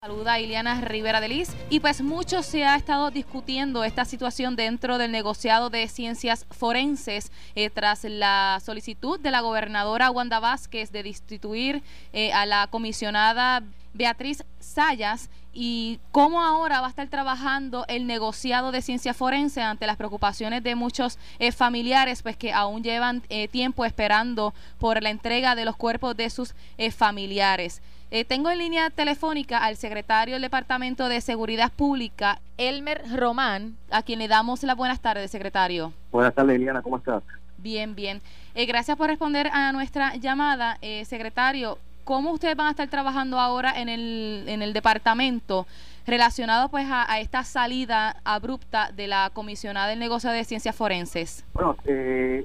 Saluda Iliana Rivera de Liz. Y pues mucho se ha estado discutiendo esta situación dentro del negociado de ciencias forenses eh, tras la solicitud de la gobernadora Wanda Vázquez de destituir eh, a la comisionada Beatriz Sayas y cómo ahora va a estar trabajando el negociado de ciencias forenses ante las preocupaciones de muchos eh, familiares pues que aún llevan tiempo esperando por la entrega de los cuerpos de sus familiares. Eh, tengo en línea telefónica al secretario del Departamento de Seguridad Pública, Elmer Román, a quien le damos las buenas tardes, secretario. Buenas tardes, Liliana, ¿cómo estás? Bien, bien. Eh, gracias por responder a nuestra llamada, eh, secretario. ¿Cómo ustedes van a estar trabajando ahora en el, en el departamento relacionado pues a, esta salida abrupta de la comisionada del negocio de ciencias forenses? Bueno,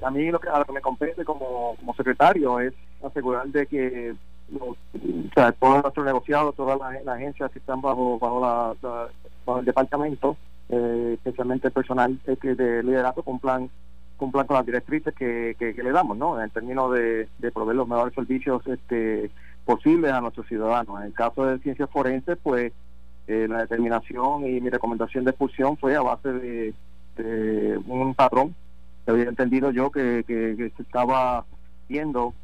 a mí lo que, a lo que me compete como, como secretario es asegurar de que todos nuestros negociados, todas las, agencias que están bajo bajo, la, bajo el departamento, eh, especialmente el personal de liderazgo, cumplan cumplan con las directrices que, que, le damos, ¿no? En términos de, de proveer los mejores servicios este, posibles a nuestros ciudadanos. En el caso de ciencias forenses, pues eh, la determinación y mi recomendación de expulsión fue a base de, un patrón que había entendido yo que, se estaba viendo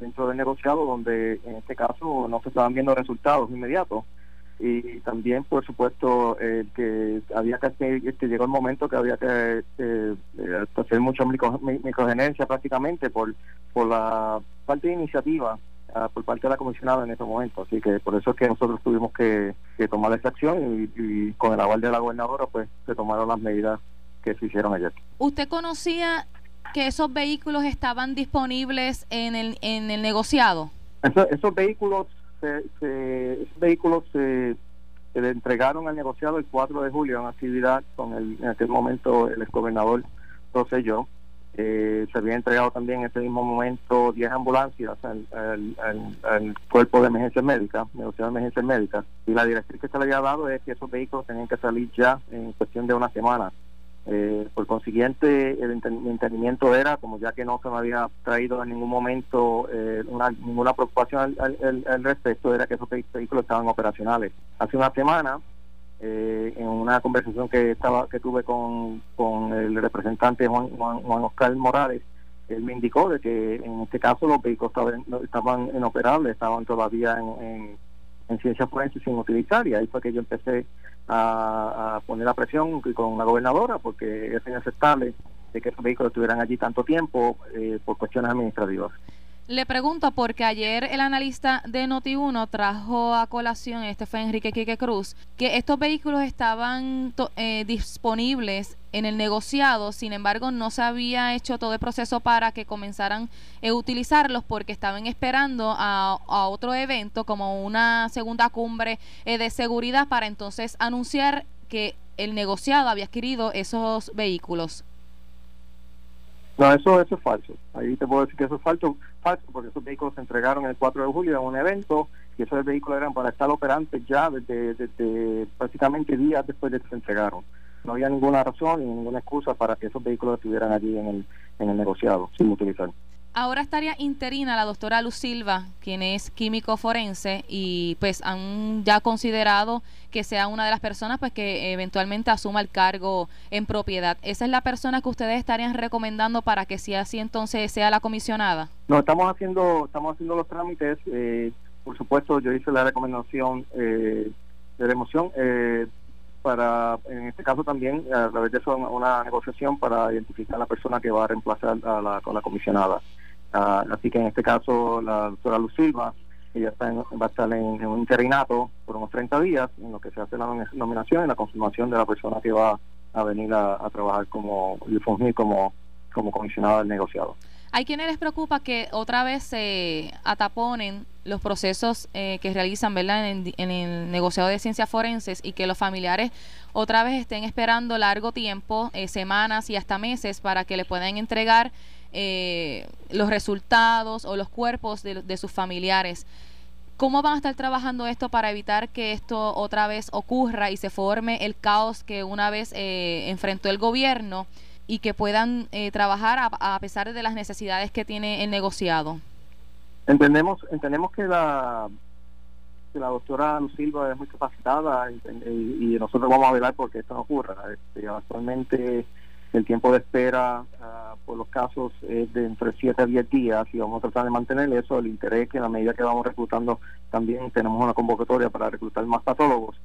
dentro del negociado donde en este caso no se estaban viendo resultados inmediatos y también por supuesto que había que que llegó el momento que había que eh, hacer mucha microgenencia prácticamente por por la parte de iniciativa ah, por parte de la comisionada en ese momento así que por eso es que nosotros tuvimos que, tomar esa acción y, y, con el aval de la gobernadora pues se tomaron las medidas que se hicieron ayer. ¿Usted conocía que esos vehículos estaban disponibles en el, en el negociado? esos vehículos se, vehículos se, le entregaron al negociado el 4 de julio en actividad con el, en aquel momento el exgobernador Rosselló. Eh, se había entregado también en ese mismo momento 10 ambulancias al, cuerpo de emergencia médica, de emergencia médica, y la directriz que se le había dado es que esos vehículos tenían que salir ya en cuestión de una semana eh, por consiguiente, el entendimiento era, como ya que no se me había traído en ningún momento eh, ninguna preocupación al, respecto, era que esos vehículos estaban operacionales. Hace una semana, eh, en una conversación que estaba que tuve con, con el representante Juan, Juan, Oscar Morales, él me indicó de que en este caso los vehículos estaban, inoperables, estaban todavía en en ciencias forenses sin utilizar y ahí fue que yo empecé a, poner la presión con la gobernadora porque es inaceptable de que esos vehículos estuvieran allí tanto tiempo eh, por cuestiones administrativas. Le pregunto porque ayer el analista de Noti1 trajo a colación, este fue Enrique Quique Cruz, que estos vehículos estaban eh, disponibles en el negociado, sin embargo no se había hecho todo el proceso para que comenzaran a eh, utilizarlos porque estaban esperando a, otro evento como una segunda cumbre eh, de seguridad para entonces anunciar que el negociado había adquirido esos vehículos. No, eso, eso es falso. Ahí te puedo decir que eso es falso, falso porque esos vehículos se entregaron el 4 de julio en un evento y esos vehículos eran para estar operantes ya desde, prácticamente días después de que se entregaron. No había ninguna razón ni ninguna excusa para que esos vehículos estuvieran allí en el, en el negociado sin utilizar. Ahora estaría interina la doctora Luz Silva, quien es químico forense, y pues han ya considerado que sea una de las personas pues que eventualmente asuma el cargo en propiedad. ¿Esa es la persona que ustedes estarían recomendando para que si así entonces sea la comisionada? No, estamos haciendo, estamos haciendo los trámites. Eh, por supuesto, yo hice la recomendación eh, de remoción. Eh, para, en este caso también, a través de eso, una negociación para identificar a la persona que va a reemplazar a la, comisionada. Ah, así que en este caso la doctora Luz Silva, ella está va a estar en, un interinato por unos 30 días, en lo que se hace la nominación y la confirmación de la persona que va a venir a, trabajar como y fungir como, como comisionada del negociado. Hay quienes les preocupa que otra vez se ataponen los procesos eh, que realizan ¿verdad? En, en, el negociado de ciencias forenses y que los familiares otra vez estén esperando largo tiempo, eh, semanas y hasta meses para que le puedan entregar eh, los resultados o los cuerpos de, sus familiares. ¿Cómo van a estar trabajando esto para evitar que esto otra vez ocurra y se forme el caos que una vez eh, enfrentó el gobierno y que puedan eh, trabajar a, pesar de las necesidades que tiene el negociado? Entendemos, entendemos que la que la doctora Lucilva es muy capacitada y, nosotros vamos a velar porque esto no ocurra. Este, actualmente el tiempo de espera ah, por los casos es de entre 7 a 10 días y vamos a tratar de mantener eso, el interés que en la medida que vamos reclutando también tenemos una convocatoria para reclutar más patólogos,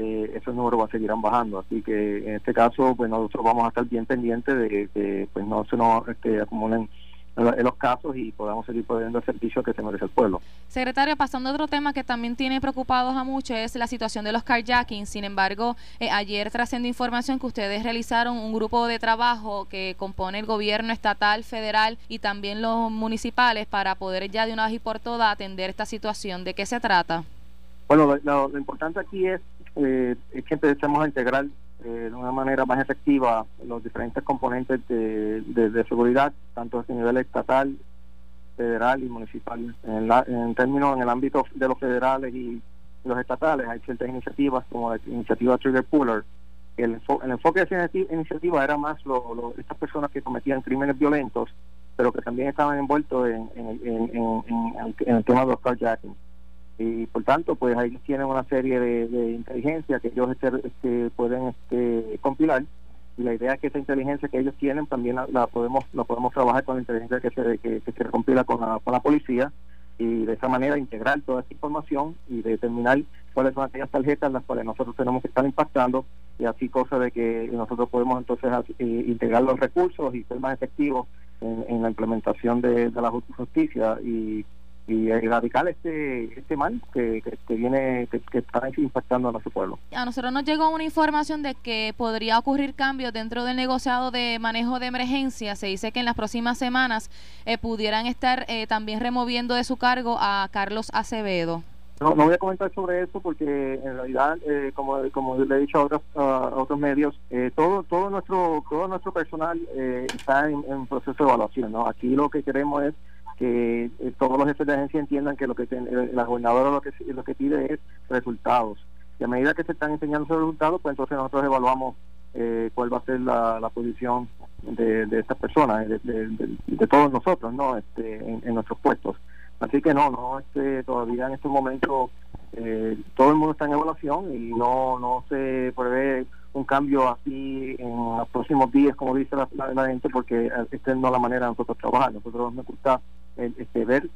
eh, esos números a seguirán bajando. Así que en este caso, pues nosotros vamos a estar bien pendientes de que pues no se nos este, acumulen en los casos y podamos seguir poniendo el servicio que se merece el pueblo. Secretario, pasando a otro tema que también tiene preocupados a muchos es la situación de los carjacking. Sin embargo, eh, ayer trascendió información que ustedes realizaron un grupo de trabajo que compone el gobierno estatal, federal y también los municipales para poder ya de una vez y por todas atender esta situación. ¿De qué se trata? Bueno, lo, importante aquí es, eh, es que empecemos a integrar eh, de una manera más efectiva los diferentes componentes de, de, seguridad, tanto a nivel estatal, federal y municipal. En, en términos, en el ámbito de los federales y los estatales, hay ciertas iniciativas como la iniciativa Trigger Puller. El, enfoque de esa iniciativa era más lo, estas personas que cometían crímenes violentos, pero que también estaban envueltos en, en, en, en el tema de los carjacking y por tanto pues ahí tienen una serie de, inteligencia que ellos este, este, pueden este, compilar. Y la idea es que esa inteligencia que ellos tienen también la, podemos la podemos trabajar con la inteligencia que se que, se compila con la, con la policía. Y de esa manera integrar toda esa información y determinar cuáles son aquellas tarjetas las cuales nosotros tenemos que estar impactando. Y así cosa de que nosotros podemos entonces eh, integrar los recursos y ser más efectivos en, la implementación de, de la justicia y y erradicar este este mal que, que, viene que, está impactando a nuestro pueblo. A nosotros nos llegó una información de que podría ocurrir cambios dentro del negociado de manejo de emergencia. Se dice que en las próximas semanas eh, pudieran estar eh, también removiendo de su cargo a Carlos Acevedo. No, no voy a comentar sobre eso porque en realidad, eh, como, como le he dicho a otros, a otros medios, todo todo nuestro todo nuestro personal está en, en proceso de evaluación. ¿no? Aquí lo que queremos es que eh, todos los jefes de agencia entiendan que lo que eh, la gobernadora lo que lo que pide es resultados. Y a medida que se están enseñando esos resultados pues entonces nosotros evaluamos eh, cuál va a ser la, posición de, de estas personas de, todos nosotros no este en, nuestros puestos. Así que no no este todavía en este momento todo el mundo está en evaluación y no no se prevé un cambio así en los próximos días, como dice la, gente, porque esta no es la manera de nosotros trabajar. Nosotros nos gusta este, ver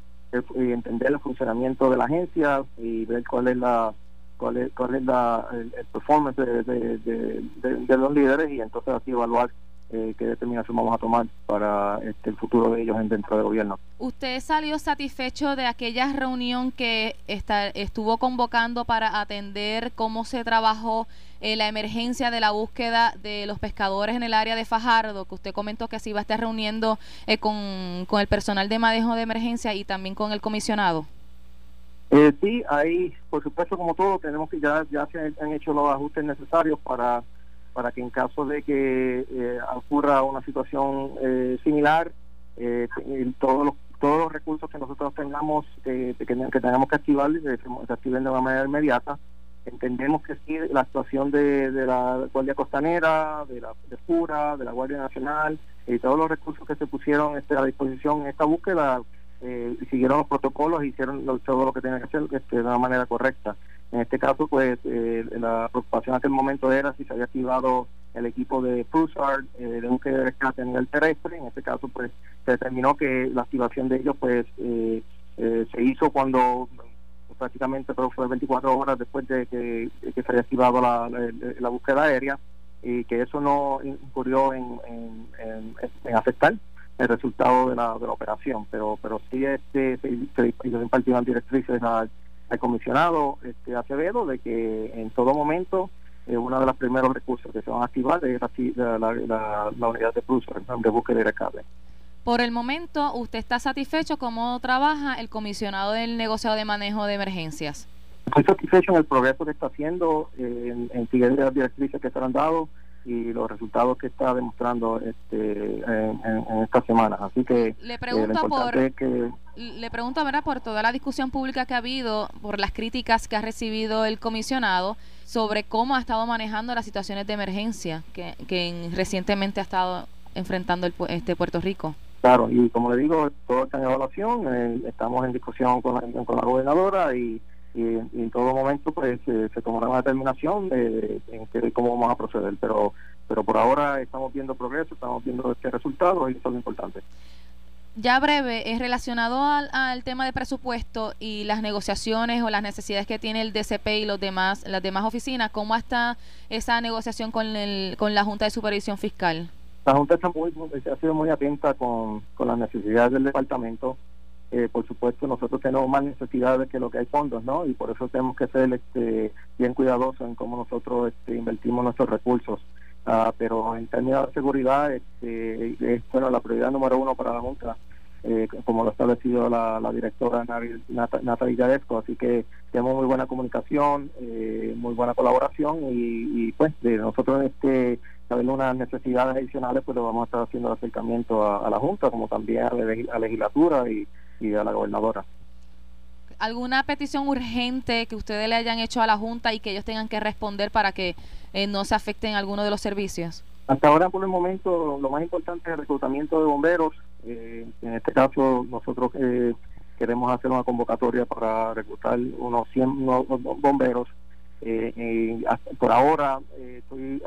y entender el funcionamiento de la agencia y ver cuál es la cuál es, cuál es la, el, performance de, de, los líderes y entonces así evaluar eh, qué determinación vamos a tomar para este, el futuro de ellos dentro del gobierno. ¿Usted salió satisfecho de aquella reunión que está, estuvo convocando para atender cómo se trabajó eh, la emergencia de la búsqueda de los pescadores en el área de Fajardo, que usted comentó que se iba a estar reuniendo eh, con, con el personal de manejo de emergencia y también con el comisionado? Eh, sí, ahí, por supuesto, como todo, tenemos que ya, ya se han hecho los ajustes necesarios para para que en caso de que eh, ocurra una situación eh, similar, eh, todos los todos los recursos que nosotros tengamos que, que, tengamos que activar se activen de una manera inmediata. Entendemos que sí, la actuación de, la Guardia Costanera, de la de FURA, de la Guardia Nacional y todos los recursos que se pusieron este, a disposición en esta búsqueda siguieron los protocolos y hicieron todo lo que tenían que hacer este, de una manera correcta. En este caso, pues eh, la preocupación en aquel momento era si se había activado el equipo de Pulsar eh, de búsqueda de rescate a nivel terrestre. En este caso, pues se determinó que la activación de ellos, pues eh, se hizo cuando prácticamente pero fue 24 horas después de que, se había activado la, búsqueda aérea y que eso no incurrió en, en, afectar el resultado de la, de la operación, pero pero sí este, se, se, se impartieron directrices al al comisionado este, Acevedo de que en todo momento eh, uno de los primeros recursos que se van a activar es la, la, unidad de plus de búsqueda de rescate. Por el momento, ¿usted está satisfecho cómo trabaja el comisionado del negociado de manejo de emergencias? Estoy satisfecho en el progreso que está haciendo, eh, en, en seguir las directrices que se han dado y los resultados que está demostrando este en, estas semanas así que le pregunto por le pregunto ¿verdad? por toda la discusión pública que ha habido por las críticas que ha recibido el comisionado sobre cómo ha estado manejando las situaciones de emergencia que, que recientemente ha estado enfrentando el, este Puerto Rico claro y como le digo todo está en evaluación eh, estamos en discusión con la, con la gobernadora y y, en todo momento pues se tomará una determinación de, en cómo vamos a proceder pero pero por ahora estamos viendo progreso estamos viendo este resultado y eso es lo importante ya breve, es relacionado al, tema de presupuesto y las negociaciones o las necesidades que tiene el DCP y los demás, las demás oficinas. ¿Cómo está esa negociación con, el, con la Junta de Supervisión Fiscal? La Junta está muy, ha sido muy atenta con, con las necesidades del departamento. Eh, por supuesto, nosotros tenemos más necesidades que lo que hay fondos, ¿no? Y por eso tenemos que ser este, bien cuidadosos en cómo nosotros este, invertimos nuestros recursos. Ah, pero en términos de seguridad, este, es bueno, la prioridad número uno para la Junta, eh, como lo ha establecido la, directora Natalia Gadesco, así que tenemos muy buena comunicación, eh, muy buena colaboración y, pues de nosotros este saber unas necesidades adicionales, pues lo vamos a estar haciendo el acercamiento a, la Junta, como también a la, legislatura y, y a la gobernadora. ¿Alguna petición urgente que ustedes le hayan hecho a la Junta y que ellos tengan que responder para que eh, no se afecten alguno de los servicios? Hasta ahora, por el momento, lo más importante es el reclutamiento de bomberos. Eh, en este caso, nosotros eh, queremos hacer una convocatoria para reclutar unos 100 bomberos. por ahora, estoy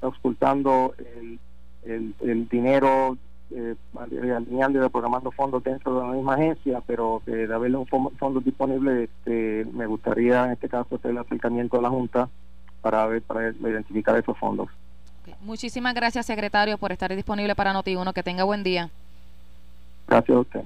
auscultando el, el, el dinero eh, alineando y programando fondos dentro de la misma agencia, pero de haber un fondo disponible, este, me gustaría en este caso hacer el acercamiento a la Junta para ver para identificar esos fondos. Muchísimas gracias, secretario, por estar disponible para Noti1. Que tenga buen día. Gracias a usted.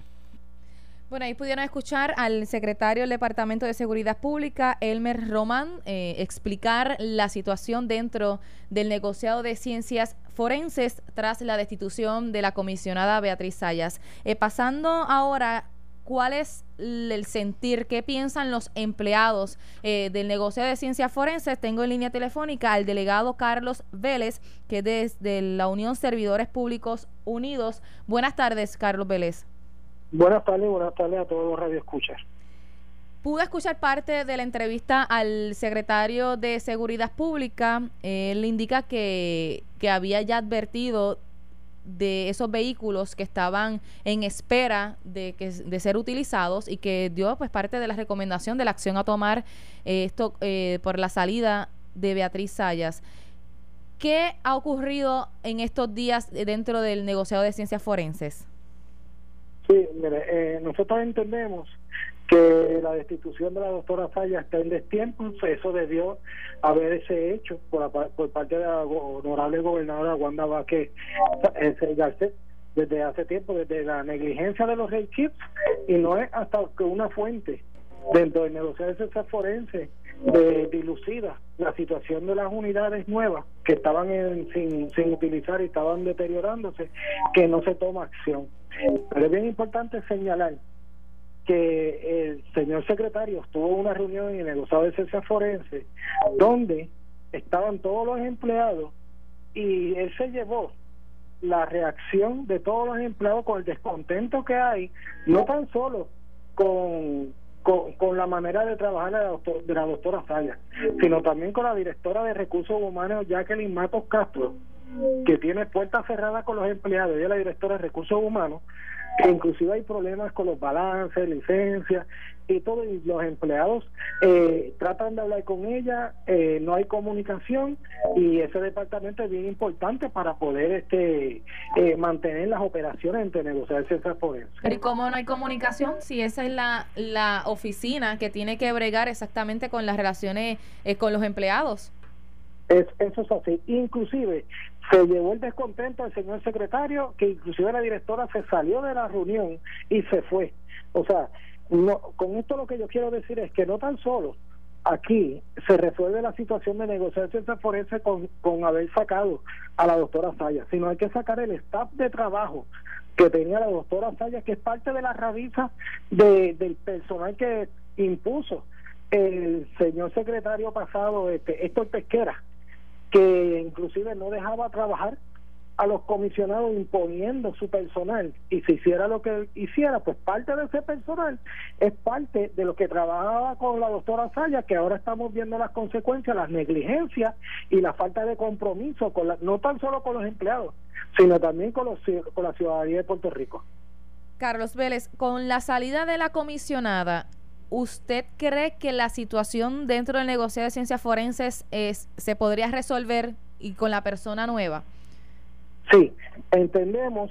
Bueno, ahí pudieron escuchar al secretario del Departamento de Seguridad Pública, Elmer Román, eh, explicar la situación dentro del negociado de ciencias forenses tras la destitución de la comisionada Beatriz Sayas. Eh, pasando ahora cuál es el sentir, qué piensan los empleados eh, del negocio de ciencias forenses. Tengo en línea telefónica al delegado Carlos Vélez, que es de, la Unión Servidores Públicos Unidos. Buenas tardes, Carlos Vélez. Buenas tardes, buenas tardes a todos los radioescuchas. Pude escuchar parte de la entrevista al secretario de Seguridad Pública. Él indica que, que había ya advertido de esos vehículos que estaban en espera de, que, de ser utilizados y que dio pues parte de la recomendación de la acción a tomar eh, esto eh, por la salida de Beatriz Sayas. ¿Qué ha ocurrido en estos días dentro del negociado de ciencias forenses? Sí, mire, eh, nosotros entendemos que la destitución de la doctora Falla está en destiempo, eso debió haberse hecho por, por parte de la honorable gobernadora Wanda Vázquez Garcet desde hace tiempo, desde la negligencia de los chips y no es hasta que una fuente dentro del negociado de forense de dilucida la situación de las unidades nuevas que estaban sin, sin utilizar y estaban deteriorándose, que no se toma acción. Pero es bien importante señalar que el señor secretario tuvo una reunión en el negociado de ciencia forense donde estaban todos los empleados y él se llevó la reacción de todos los empleados con el descontento que hay, no tan solo con, con, la manera de trabajar de la, doctora Saya, sino también con la directora de recursos humanos Jacqueline Matos Castro, que tiene puertas cerradas con los empleados, ella es la directora de recursos humanos, inclusive hay problemas con los balances, licencias y todo, y los empleados eh, tratan de hablar con ella, eh, no hay comunicación y ese departamento es bien importante para poder este eh, mantener las operaciones entre negociar ciencias forenses. ¿y cómo no hay comunicación si esa es la, la oficina que tiene que bregar exactamente con las relaciones con los empleados? Es, eso es así. Inclusive se llevó el descontento al señor secretario, que inclusive la directora se salió de la reunión y se fue. O sea, no, con esto lo que yo quiero decir es que no tan solo aquí se resuelve la situación de negociación forense con, con haber sacado a la doctora Saya, sino hay que sacar el staff de trabajo que tenía la doctora Saya, que es parte de la rabiza de, del personal que impuso el señor secretario pasado, este, Héctor Pesquera, que inclusive no dejaba trabajar a los comisionados imponiendo su personal y si hiciera lo que hiciera, pues parte de ese personal es parte de lo que trabajaba con la doctora Saya, que ahora estamos viendo las consecuencias, las negligencias y la falta de compromiso, con la, no tan solo con los empleados, sino también con, los, con la ciudadanía de Puerto Rico. Carlos Vélez, con la salida de la comisionada, ¿usted cree que la situación dentro del negocio de ciencias forenses es, se podría resolver y con la persona nueva? Sí, entendemos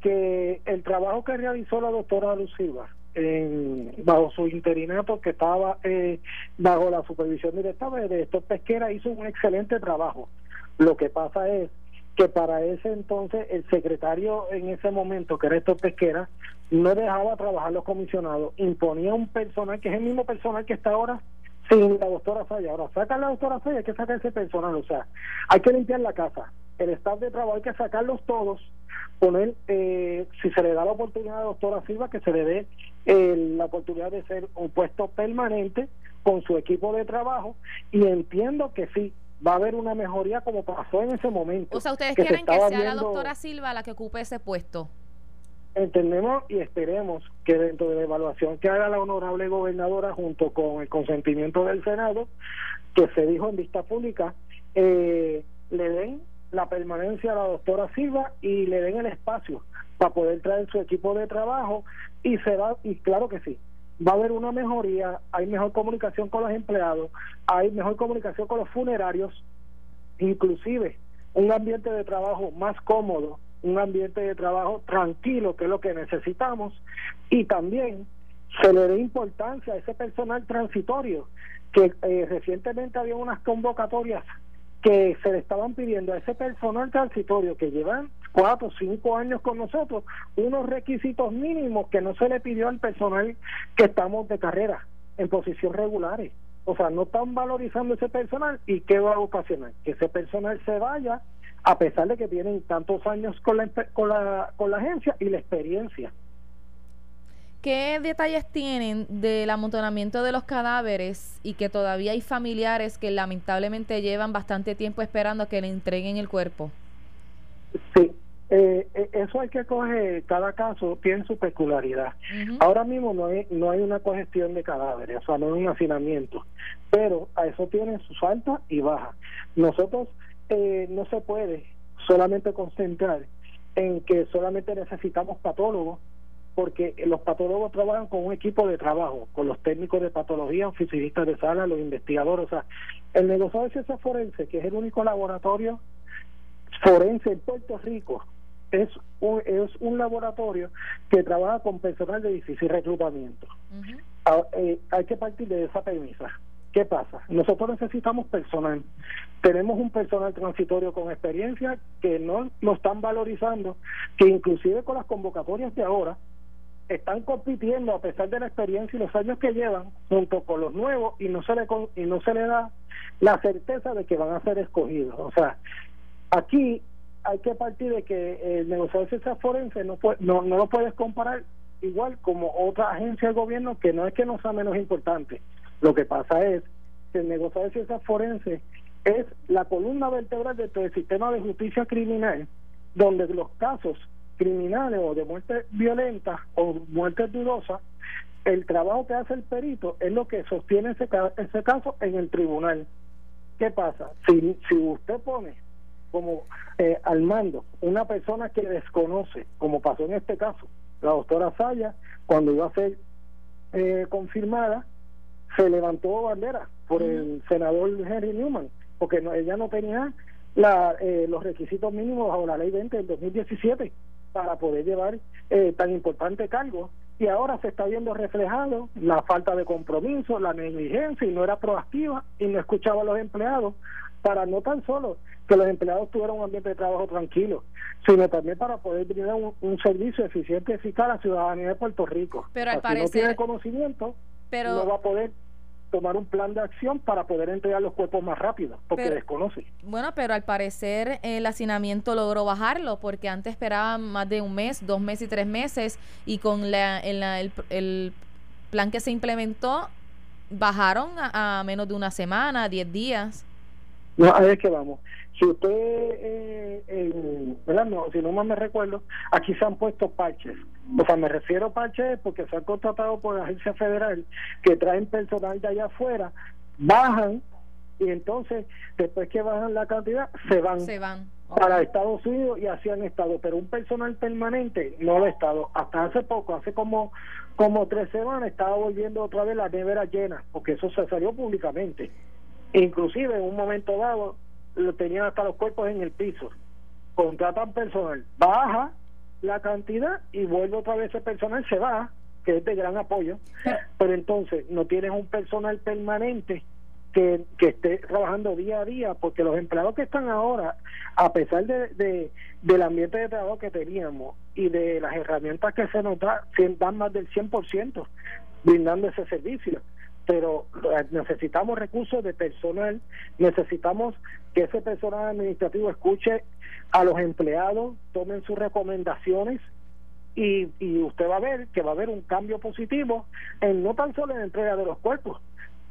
que el trabajo que realizó la doctora Lucilva en, bajo su interinato que estaba eh, bajo la supervisión directa de director pesquera hizo un excelente trabajo. Lo que pasa es que para ese entonces el secretario en ese momento, que era esto pesquera, no dejaba trabajar los comisionados, imponía un personal que es el mismo personal que está ahora sin la doctora Saya. Ahora, saca la doctora Saya, hay que sacar ese personal, o sea, hay que limpiar la casa, el staff de trabajo hay que sacarlos todos, poner, eh, si se le da la oportunidad a la doctora Silva, que se le dé eh, la oportunidad de ser un puesto permanente con su equipo de trabajo, y entiendo que sí, va a haber una mejoría como pasó en ese momento. O sea, ustedes quieren que sea la doctora Silva la que ocupe ese puesto. Entendemos y esperemos que dentro de la evaluación que haga la honorable gobernadora junto con el consentimiento del Senado, que se dijo en vista pública, eh, le den la permanencia a la doctora Silva y le den el espacio para poder traer su equipo de trabajo y se va, y claro que sí, va a haber una mejoría, hay mejor comunicación con los empleados, hay mejor comunicación con los funerarios, inclusive un ambiente de trabajo más cómodo, un ambiente de trabajo tranquilo, que es lo que necesitamos, y también se le dé importancia a ese personal transitorio, que eh, recientemente había unas convocatorias que se le estaban pidiendo a ese personal transitorio que llevan cuatro o cinco años con nosotros unos requisitos mínimos que no se le pidió al personal que estamos de carrera en posición regulares. O sea, no están valorizando ese personal y qué va a ocasionar que ese personal se vaya a pesar de que tienen tantos años con la, con la, con la agencia y la experiencia. ¿Qué detalles tienen del amontonamiento de los cadáveres y que todavía hay familiares que lamentablemente llevan bastante tiempo esperando a que le entreguen el cuerpo? Sí, eh, eh, eso hay que coger, cada caso tiene su peculiaridad. Ahora mismo no hay, no hay una congestión de cadáveres, o sea, no hay un hacinamiento, pero a eso tiene sus altas y bajas. Nosotros eh, no se puede solamente concentrar en que solamente necesitamos patólogos porque los patólogos trabajan con un equipo de trabajo, con los técnicos de patología, oficinistas de sala, los investigadores. O sea, el negocio de ciencia forense, que es el único laboratorio forense en Puerto Rico, es un, es un laboratorio que trabaja con personal de difícil reclutamiento. Ah, eh, hay que partir de esa premisa. ¿Qué pasa? Nosotros necesitamos personal. Tenemos un personal transitorio con experiencia que no lo están valorizando, que inclusive con las convocatorias de ahora, están compitiendo a pesar de la experiencia y los años que llevan junto con los nuevos y no se le y no se le da la certeza de que van a ser escogidos o sea aquí hay que partir de que el negociador ciencias forense no, no no lo puedes comparar igual como otra agencia del gobierno que no es que no sea menos importante lo que pasa es que el negociador de ciencias forense es la columna vertebral de todo el sistema de justicia criminal donde los casos criminales o de muerte violenta o muerte dudosa, el trabajo que hace el perito es lo que sostiene ese, ese caso en el tribunal. ¿Qué pasa? Si, si usted pone como eh, al mando. Una persona que desconoce, como pasó en este caso, la doctora Saya, cuando iba a ser eh, confirmada, se levantó bandera por el senador Henry Newman, porque ella no tenía la, eh, los requisitos mínimos bajo la ley 20 del 2017 para poder llevar eh, tan importante cargo. Y ahora se está viendo reflejado la falta de compromiso, la negligencia y no era proactiva y no escuchaba a los empleados para no tan solo que los empleados tuvieran un ambiente de trabajo tranquilo, sino también para poder brindar un, servicio eficiente y eficaz a la ciudadanía de Puerto Rico. Pero al parecer, no tiene conocimiento, pero, no va a poder tomar un plan de acción para poder entregar los cuerpos más rápido, porque desconoce. Bueno, pero al parecer el hacinamiento logró bajarlo, porque antes esperaban más de un mes, dos meses y tres meses, y con la, el, el, plan que se implementó, bajaron a, menos de una semana, diez días. No, ahí es que vamos. Si usted, eh, ¿verdad? No, si no más me recuerdo, aquí se han puesto parches o sea, me refiero a parches porque se han contratado por la agencia federal que traen personal de allá afuera, bajan y entonces después que bajan la cantidad se van. Se van. para Estados Unidos y así han estado, pero un personal permanente no lo ha estado. Hasta hace poco, hace como como tres semanas, estaba volviendo otra vez la nevera llena, porque eso se salió públicamente. Inclusive en un momento dado lo tenían hasta los cuerpos en el piso. Contratan personal, baja la cantidad y vuelve otra vez ese personal, se va, que es de gran apoyo, pero entonces no tienes un personal permanente que, que esté trabajando día a día, porque los empleados que están ahora, a pesar de, de, del ambiente de trabajo que teníamos y de las herramientas que se nos da, dan más del 100% brindando ese servicio. Pero eh, necesitamos recursos de personal, necesitamos que ese personal administrativo escuche a los empleados, tomen sus recomendaciones y, y usted va a ver que va a haber un cambio positivo en no tan solo en la entrega de los cuerpos,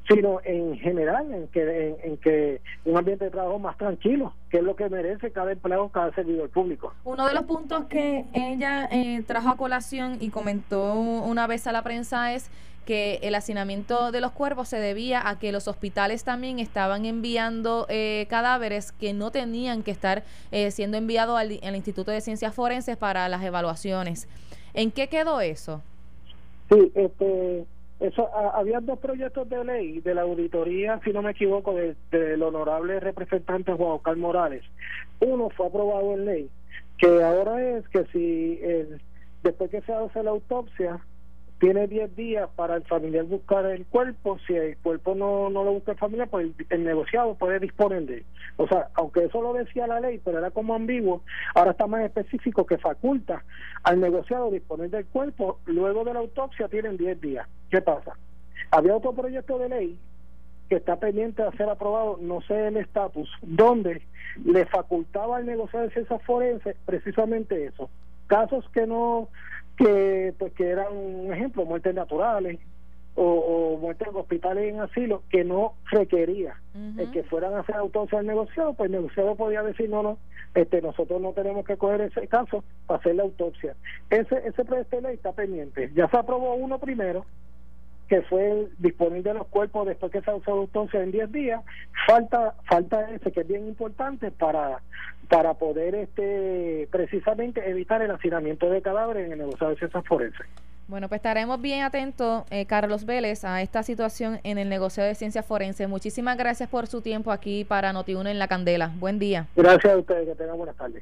sino en general, en que, en, que un ambiente de trabajo más tranquilo, que es lo que merece cada empleado, cada servidor público. Uno de los puntos que ella eh, trajo a colación y comentó una vez a la prensa es que el hacinamiento de los cuerpos se debía a que los hospitales también estaban enviando eh, cadáveres que no tenían que estar eh, siendo enviados al, Instituto de Ciencias Forenses para las evaluaciones. ¿En qué quedó eso? Sí, este eso, había dos proyectos de ley de la auditoría, si no me equivoco, del honorable representante Juan Oscar Morales. Uno fue aprobado en ley, que ahora es que si después que se hace la autopsia, tiene 10 días para el familiar buscar el cuerpo, si el cuerpo no, no lo busca el familiar, pues el, negociado puede disponer de él. O sea, aunque eso lo decía la ley, pero era como ambiguo, ahora está más específico que faculta al negociado disponer del cuerpo, luego de la autopsia tienen 10 días. ¿Qué pasa? Había otro proyecto de ley que está pendiente de ser aprobado, no sé el estatus, donde le facultaba al negociado de ciencias forenses precisamente eso. Casos que no que pues que eran un ejemplo muertes naturales o, o muertes en hospitales en asilo que no requería que fueran a hacer autopsia al negociado pues el negociado podía decir no no este nosotros no tenemos que coger ese caso para hacer la autopsia ese ese proyecto de ley está pendiente. Ya se aprobó uno primero que fue disponible de los cuerpos después que se hizo autopsia en 10 días falta falta ese que es bien importante para para poder este precisamente evitar el hacinamiento de cadáveres en el negocio de ciencias forenses. Bueno, pues estaremos bien atentos, eh, Carlos Vélez, a esta situación en el negocio de ciencias forenses. Muchísimas gracias por su tiempo aquí para Notiuno en la Candela. Buen día. Gracias a ustedes, que tengan buenas tardes.